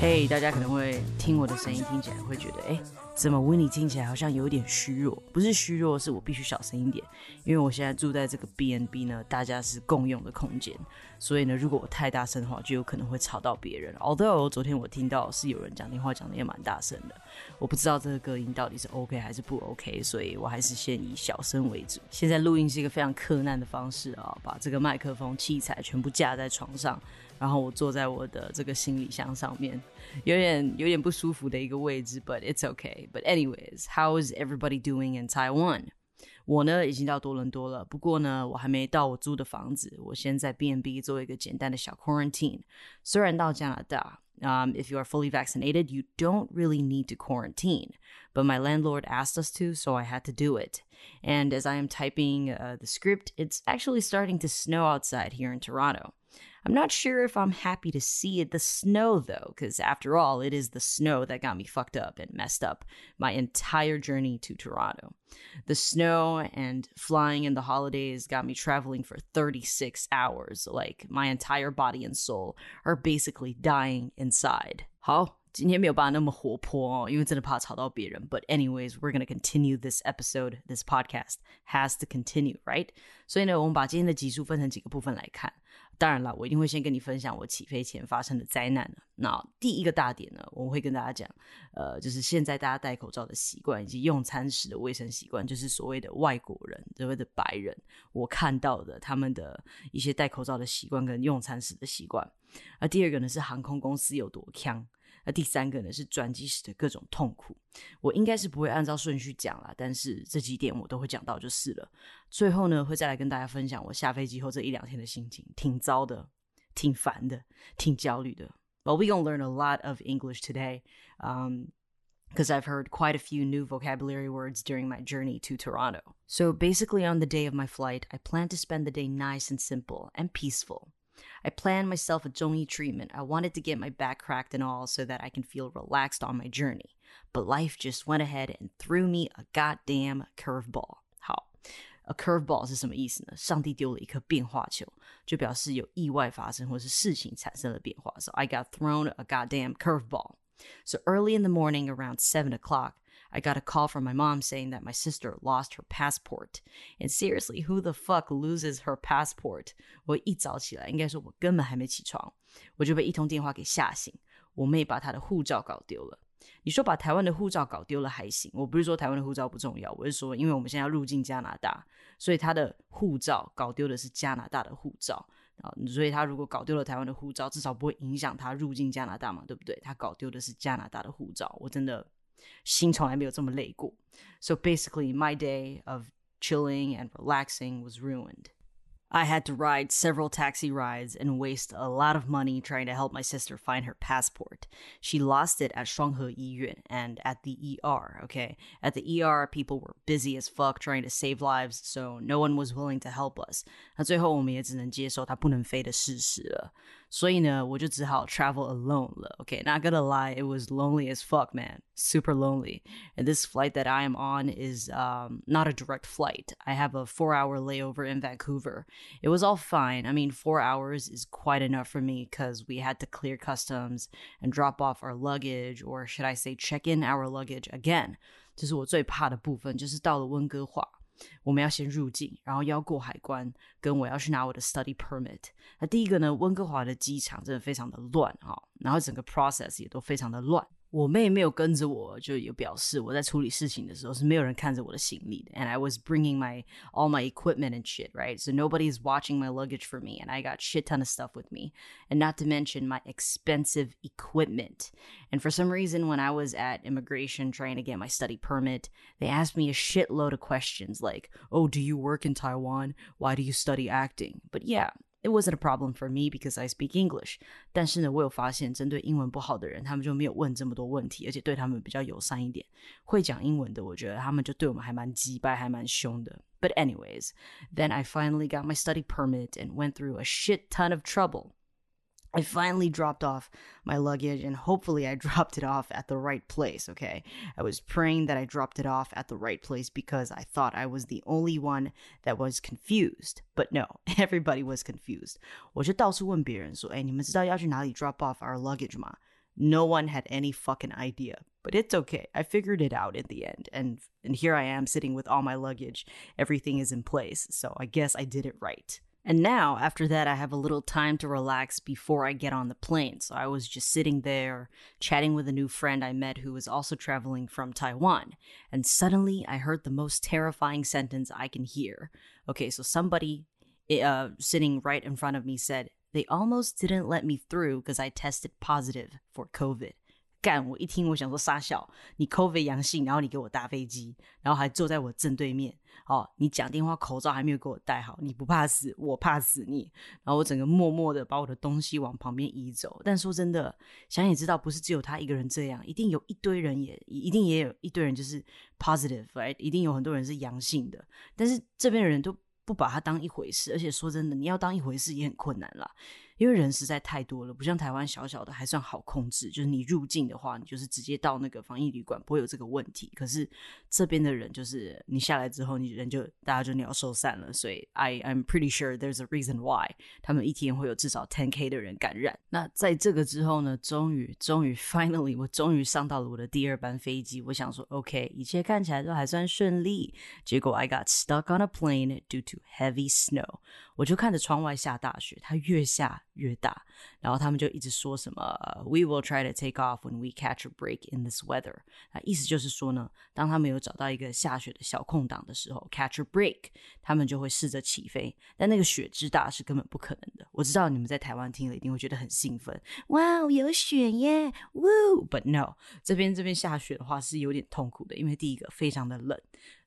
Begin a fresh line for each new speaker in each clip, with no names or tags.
嘿，大家可能会听我的声音，听起来会觉得，哎，怎么 Winnie 听起来好像有点虚弱？不是虚弱，是我必须小声一点，因为我现在住在这个 B N B 呢，大家是共用的空间，所以呢，如果我太大声的话，就有可能会吵到别人。Although 昨天我听到是有人讲电话讲的也蛮大声的，我不知道这个隔音到底是 OK 还是不 OK，所以我还是先以小声为主。现在录音是一个非常困难的方式啊，把这个麦克风器材全部架在床上。然后我坐在我的这个行李箱上面，有点有点不舒服的一个位置，but it's okay. But anyways, how is everybody doing in Taiwan? 我呢已经到多伦多了，不过呢我还没到我租的房子，我先在 B&B 做一个简单的小 quarantine。虽然到加拿大。Um, if you are fully vaccinated, you don't really need to quarantine. But my landlord asked us to, so I had to do it. And as I am typing uh, the script, it's actually starting to snow outside here in Toronto. I'm not sure if I'm happy to see it, the snow though, because after all, it is the snow that got me fucked up and messed up my entire journey to Toronto. The snow and flying in the holidays got me traveling for 36 hours. Like my entire body and soul are basically dying inside. 好，今天没有办法那么活泼哦，因为真的怕吵到别人。But anyways, we're gonna continue this episode. This podcast has to continue, right? 所以呢，我们把今天的集数分成几个部分来看。 当然了，我一定会先跟你分享我起飞前发生的灾难那第一个大点呢，我会跟大家讲，呃，就是现在大家戴口罩的习惯以及用餐时的卫生习惯，就是所谓的外国人，所谓的白人，我看到的他们的一些戴口罩的习惯跟用餐时的习惯。而第二个呢，是航空公司有多强。那第三个呢是转机时的各种痛苦，我应该是不会按照顺序讲啦，但是这几点我都会讲到就是了。最后呢会再来跟大家分享我下飞机后这一两天的心情，挺糟的，挺烦的，挺焦虑的。But we gonna learn a lot of English today, um, because I've heard quite a few new vocabulary words during my journey to Toronto. So basically, on the day of my flight, I plan to spend the day nice and simple and peaceful. I planned myself a Zhongyi treatment. I wanted to get my back cracked and all so that I can feel relaxed on my journey. But life just went ahead and threw me a goddamn curveball. 好，a curveball 是什么意思呢？上帝丢了一颗变化球，就表示有意外发生或是事情产生了变化。So I got thrown a goddamn curveball. So early in the morning, around seven o'clock, I got a call from my mom saying that my sister lost her passport. And seriously, who the fuck loses her passport? 我一早起来，应该说我根本还没起床，我就被一通电话给吓醒。我妹把她的护照搞丢了。你说把台湾的护照搞丢了还行，我不是说台湾的护照不重要，我是说，因为我们现在要入境加拿大，所以他的护照搞丢的是加拿大的护照啊，所以他如果搞丢了台湾的护照，至少不会影响他入境加拿大嘛，对不对？他搞丢的是加拿大的护照，我真的。 心从来没有这么累过。So basically, my day of chilling and relaxing was ruined. I had to ride several taxi rides and waste a lot of money trying to help my sister find her passport. She lost it at Shuanghe Yiyuan and at the ER, okay? At the ER, people were busy as fuck trying to save lives, so no one was willing to help us. 那最后我们也只能接受她不能飞的事实了。 所以呢，我就只好 travel alone 了。Okay, not gonna lie, it was lonely as fuck, man. Super lonely. And this flight that I am on is um, not a direct flight. I have a four-hour layover in Vancouver. It was all fine. I mean, four hours is quite enough for me because we had to clear customs and drop off our luggage, or should I say, check in our luggage again. 这是我最怕的部分，就是到了温哥华。 我们要先入境，然后要过海关，跟我要去拿我的 study permit。那第一个呢，温哥华的机场真的非常的乱哈，然后整个 process 也都非常的乱。我妹没有跟着我，就有表示我在处理事情的时候是没有人看着我的行李的。And I was bringing my all my equipment and shit, right? So nobody is watching my luggage for me, and I got shit ton of stuff with me, and not to mention my expensive equipment. And for some reason, when I was at immigration trying to get my study permit, they asked me a shitload of questions like, "Oh, do you work in Taiwan? Why do you study acting?" But yeah, it wasn't a problem for me because I speak English。但是呢，我有发现，针对英文不好的人，他们就没有问这么多问题，而且对他们比较友善一点。会讲英文的，我觉得他们就对我们还蛮击败，还蛮凶的。But anyways, then I finally got my study permit and went through a shit ton of trouble. I finally dropped off my luggage and hopefully I dropped it off at the right place, okay? I was praying that I dropped it off at the right place because I thought I was the only one that was confused. But no, everybody was confused. 我就到处问别人说，哎，你们知道要去哪里 drop off our luggage 吗？no one had any fucking idea, but it's okay. I figured it out in the end. And and here I am sitting with all my luggage. Everything is in place. So I guess I did it right. And now, after that, I have a little time to relax before I get on the plane. So I was just sitting there chatting with a new friend I met who was also traveling from Taiwan. And suddenly I heard the most terrifying sentence I can hear. Okay, so somebody uh, sitting right in front of me said, they almost didn't let me through because I tested positive for COVID. 干！我一听，我想说傻笑，你 COVID 阳性，然后你给我搭飞机，然后还坐在我正对面，哦，你讲电话口罩还没有给我戴好，你不怕死，我怕死你。然后我整个默默的把我的东西往旁边移走。但说真的，想也知道，不是只有他一个人这样，一定有一堆人也一定也有一堆人就是 positive，哎一定有很多人是阳性的，但是这边的人都。不把他当一回事，而且说真的，你要当一回事也很困难啦。因为人实在太多了，不像台湾小小的还算好控制。就是你入境的话，你就是直接到那个防疫旅馆，不会有这个问题。可是这边的人就是你下来之后，你人就大家就鸟兽散了。所以 I I'm pretty sure there's a reason why 他们一天会有至少 ten k 的人感染。那在这个之后呢，终于终于 finally 我终于上到了我的第二班飞机。我想说 OK，一切看起来都还算顺利。结果 I got stuck on a plane due to heavy snow。我就看着窗外下大雪，它越下。越大，然后他们就一直说什么 "We will try to take off when we catch a break in this weather"，那意思就是说呢，当他们有找到一个下雪的小空档的时候，catch a break，他们就会试着起飞。但那个雪之大是根本不可能的。我知道你们在台湾听了一定会觉得很兴奋，哇，有雪耶，Woo！But no，这边这边下雪的话是有点痛苦的，因为第一个非常的冷。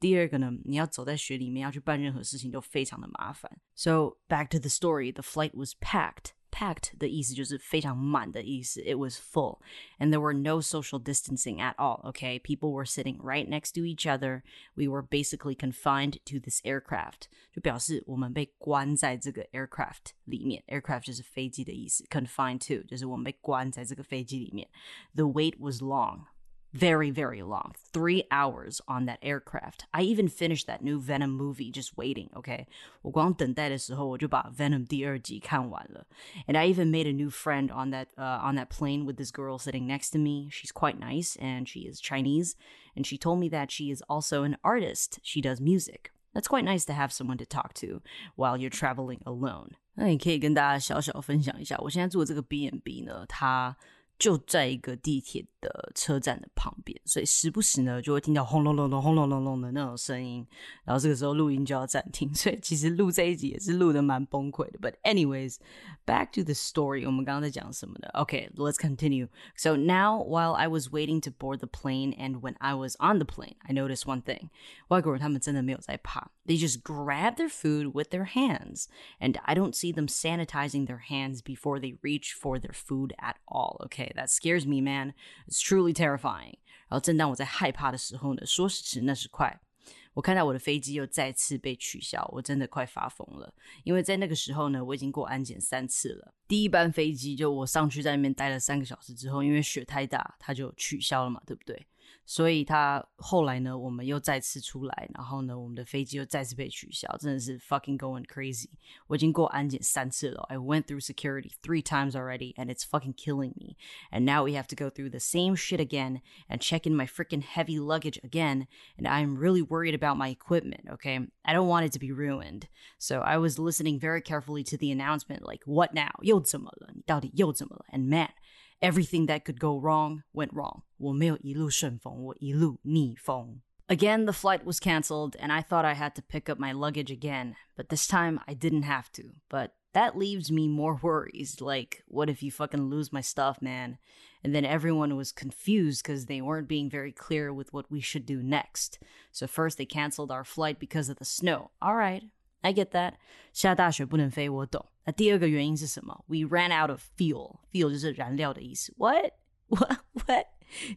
第二个呢，你要走在雪里面，要去办任何事情都非常的麻烦。So back to the story, the flight was packed. Packed 的意思就是非常满的意思。It was full, and there were no social distancing at all. Okay, people were sitting right next to each other. We were basically confined to this aircraft，就表示我们被关在这个 aircraft 里面。Aircraft 就是飞机的意思，confined to 就是我们被关在这个飞机里面。The wait was long very, very long. Three hours on that aircraft. I even finished that new Venom movie just waiting, okay? 我光等待的时候，我就把 Venom 第二集看完了. And I even made a new friend on that uh, on that plane with this girl sitting next to me. She's quite nice and she is Chinese. And she told me that she is also an artist. She does music. That's quite nice to have someone to talk to while you're traveling alone. 那你可以跟大家小小分享一下，我现在住的这个 B&B 呢，它 就在一个地铁的车站的旁边，所以时不时呢就会听到轰隆隆隆、轰隆隆隆的那种声音，然后这个时候录音就要暂停，所以其实录这一集也是录的蛮崩溃的。But anyways, back to the story，我们刚刚在讲什么呢？Okay, let's continue. So now, while I was waiting to board the plane, and when I was on the plane, I noticed one thing：外国人他们真的没有在怕，They just grab their food with their hands, and I don't see them sanitizing their hands before they reach for their food at all. Okay, That scares me, man. It's truly terrifying。然后正当我在害怕的时候呢，说时迟那时快，我看到我的飞机又再次被取消，我真的快发疯了。因为在那个时候呢，我已经过安检三次了。第一班飞机就我上去在那边待了三个小时之后，因为雪太大，它就取消了嘛，对不对？所以他后来呢，我们又再次出来，然后呢，我们的飞机又再次被取消，真的是 fucking going crazy。我已经过安检三次了，I went through security three times already, and it's fucking killing me. And now we have to go through the same shit again and check in my freaking heavy luggage again. And I'm really worried about my equipment. Okay, I don't want it to be ruined. So I was listening very carefully to the announcement, like, what now? 又怎么了？你到底又怎么了？And man everything that could go wrong went wrong. Again, the flight was canceled, and I thought I had to pick up my luggage again, but this time I didn't have to. But that leaves me more worries. Like, what if you fucking lose my stuff, man? And then everyone was confused because they weren't being very clear with what we should do next. So, first they canceled our flight because of the snow. All right, I get that. 下大雪不能飞，我懂。那第二个原因是什么？We ran out of fuel. Fuel 就是燃料的意思。What? What? What?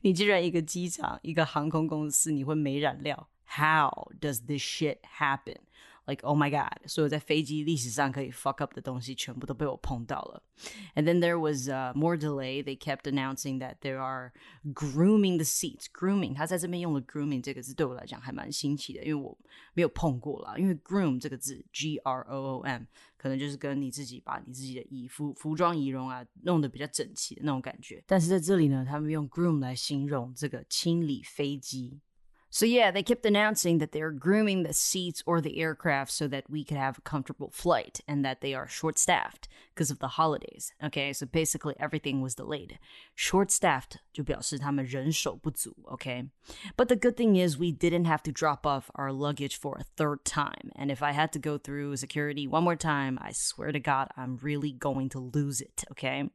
你居然一个机场，一个航空公司，你会没燃料？How does this shit happen? Like oh my god，所有在飞机历史上可以 fuck up 的东西全部都被我碰到了。And then there was uh, more delay. They kept announcing that they are grooming the seats. Grooming，他在这边用了 grooming 这个字，对我来讲还蛮新奇的，因为我没有碰过啦。因为 groom 这个字，G R O O M，可能就是跟你自己把你自己的衣服、服装、仪容啊弄得比较整齐的那种感觉。但是在这里呢，他们用 groom 来形容这个清理飞机。 so, yeah, they kept announcing that they're grooming the seats or the aircraft so that we could have a comfortable flight and that they are short staffed because of the holidays. Okay, so basically everything was delayed. Short staffed 就表示他们人手不足, okay? But the good thing is we didn't have to drop off our luggage for a third time. And if I had to go through security one more time, I swear to God, I'm really going to lose it, okay?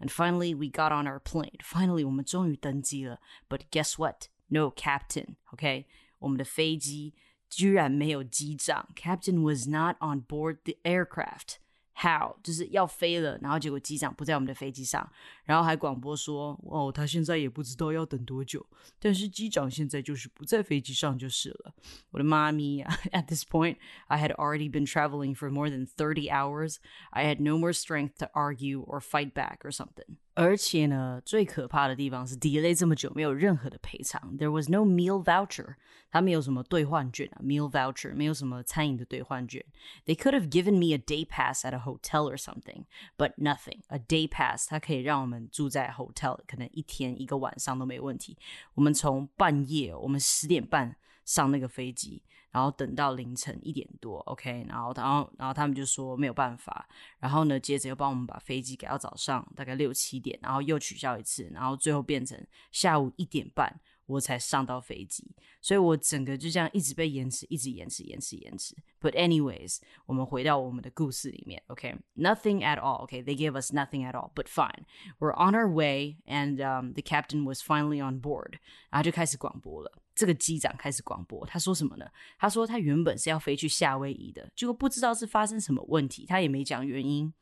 And finally, we got on our plane. Finally, 我们终于登机了. But guess what? no captain. OK，我们的飞机居然没有机长，Captain was not on board the aircraft。How 就是要飞了，然后结果机长不在我们的飞机上， 然后还广播说：“哦，他现在也不知道要等多久，但是机长现在就是不在飞机上就是了。”我的妈咪呀！At this point, I had already been traveling for more than thirty hours. I had no more strength to argue or fight back or something. 而且呢，最可怕的地方是 delay 这么久没有任何的赔偿。There was no meal voucher，他没有什么兑换券啊，meal voucher 没有什么餐饮的兑换券。They could have given me a day pass at a hotel or something，but nothing. A day pass 它可以让我们 住在 hotel，可能一天一个晚上都没问题。我们从半夜，我们十点半上那个飞机。然后等到凌晨一点多，OK，然后然后然后他们就说没有办法，然后呢，接着又帮我们把飞机改到早上大概六七点，然后又取消一次，然后最后变成下午一点半我才上到飞机，所以我整个就这样一直被延迟，一直延迟，延迟，延迟。But anyways，我们回到我们的故事里面，OK，nothing at all，OK，they gave us nothing at all，but fine，we're on our way，and um the captain was finally on board，然后就开始广播了。这个机长开始广播，他说什么呢？他说他原本是要飞去夏威夷的，结果不知道是发生什么问题，他也没讲原因。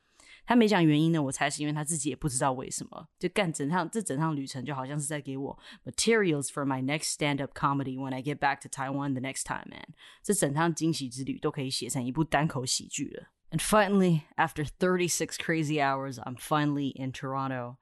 他没讲原因呢，我猜是因为他自己也不知道为什么。就干整趟这整趟旅程，就好像是在给我 materials for my next stand up comedy when I get back to Taiwan the next time, man。这整趟惊喜之旅都可以写成一部单口喜剧了。And finally, after 36 crazy hours, I'm finally in Toronto.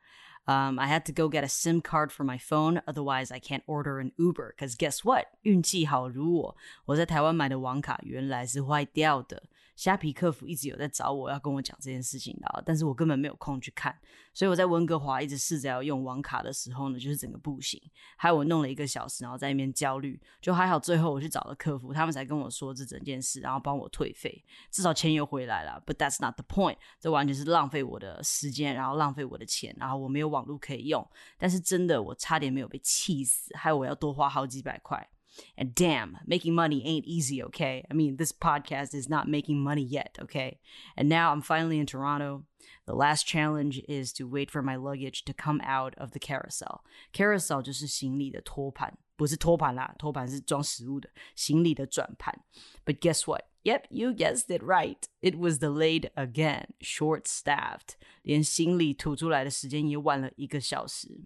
Um, I had to go get a SIM card for my phone, otherwise I can't order an Uber. Cause guess what？运气好如我，我在台湾买的网卡原来是坏掉的。 虾皮客服一直有在找我要跟我讲这件事情的，但是我根本没有空去看。所以我在温哥华一直试着要用网卡的时候呢，就是整个不行。还有我弄了一个小时，然后在那边焦虑，就还好。最后我去找了客服，他们才跟我说这整件事，然后帮我退费，至少钱又回来了。But that's not the point，这完全是浪费我的时间，然后浪费我的钱，然后我没有网络可以用。但是真的，我差点没有被气死，害我要多花好几百块。And damn, making money ain't easy, okay? I mean, this podcast is not making money yet, okay? And now I'm finally in Toronto. The last challenge is to wait for my luggage to come out of the carousel. Carousel 就是行李的托盘，不是托盘啦，托盘是装食物的，行李的转盘。But guess what? Yep, you guessed it right. It was delayed again, short-staffed. 连行李吐出来的时间也晚了一个小时。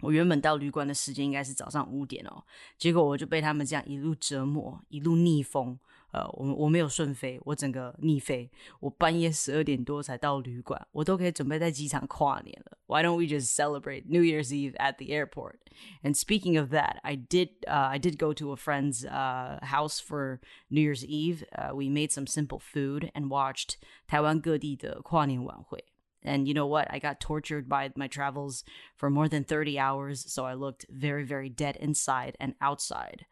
我原本到旅馆的时间应该是早上五点哦，结果我就被他们这样一路折磨，一路逆风。呃，我我没有顺飞，我整个逆飞。我半夜十二点多才到旅馆，我都可以准备在机场跨年了。Why don't we just celebrate New Year's Eve at the airport? And speaking of that, I did uh, I did go to a friend's uh, house for New Year's Eve. Uh, we made some simple food and watched 台湾各地的跨年晚会。And you know what? I got tortured by my travels for more than 30 hours, so I looked very, very dead inside and outside.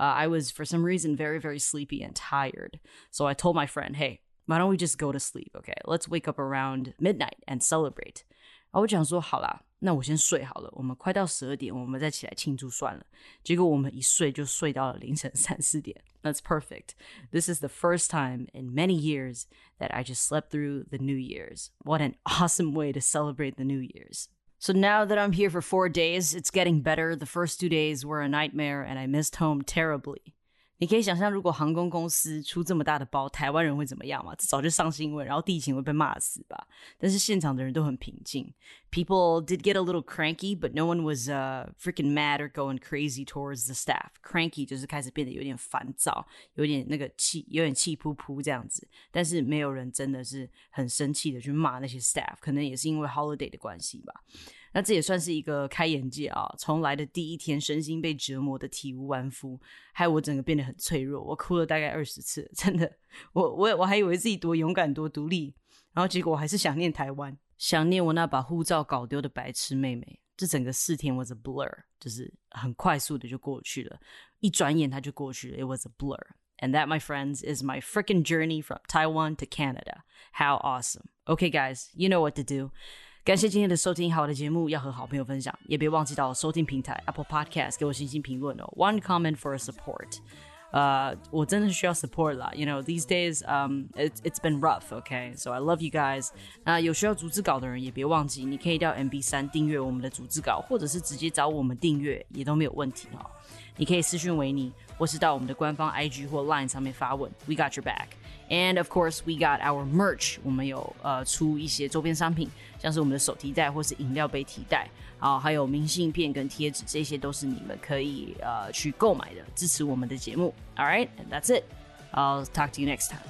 Uh, I was, for some reason, very, very sleepy and tired. So I told my friend, hey, why don't we just go to sleep? Okay, let's wake up around midnight and celebrate. 然后我讲说好啦，那我先睡好了。我们快到十二点，我们再起来庆祝算了。结果我们一睡就睡到了凌晨三四点。That's perfect. This is the first time in many years that I just slept through the New Year's. What an awesome way to celebrate the New Year's. So now that I'm here for four days, it's getting better. The first two days were a nightmare and I missed home terribly. 你可以想象，如果航空公司出这么大的包，台湾人会怎么样吗？早就上新闻，然后地勤会被骂死吧。但是现场的人都很平静。People did get a little cranky, but no one was uh freaking mad or going crazy towards the staff. Cranky 就是开始变得有点烦躁，有点那个气，有点气扑扑这样子。但是没有人真的是很生气的去骂那些 staff，可能也是因为 holiday 的关系吧。那这也算是一个开眼界啊！从来的第一天，身心被折磨的体无完肤，害我整个变得很脆弱。我哭了大概二十次，真的，我我我还以为自己多勇敢多独立，然后结果我还是想念台湾，想念我那把护照搞丢的白痴妹妹。这整个四天 was a blur，就是很快速的就过去了，一转眼它就过去了。It was a blur，and that my friends is my freaking journey from Taiwan to Canada. How awesome! Okay, guys, you know what to do. 感谢今天的收听，好我的节目要和好朋友分享，也别忘记到收听平台 Apple Podcast 给我星星评论哦。One comment for a support，呃，我真的需要 support 啦。You know these days, um, it's it's been rough, okay? So I love you guys. 那有需要组织稿的人也别忘记，你可以到 MB 三订阅我们的组织稿，或者是直接找我们订阅也都没有问题哦。你可以私讯维尼，或是到我们的官方 IG 或 Line 上面发问，We got your back. And of course, we got our merch. 我们有呃出一些周边商品， 像是我们的手提袋或是饮料杯提袋，啊，还有明信片跟贴纸，这些都是你们可以呃去购买的，支持我们的节目。All right, that's it. I'll talk to you next time.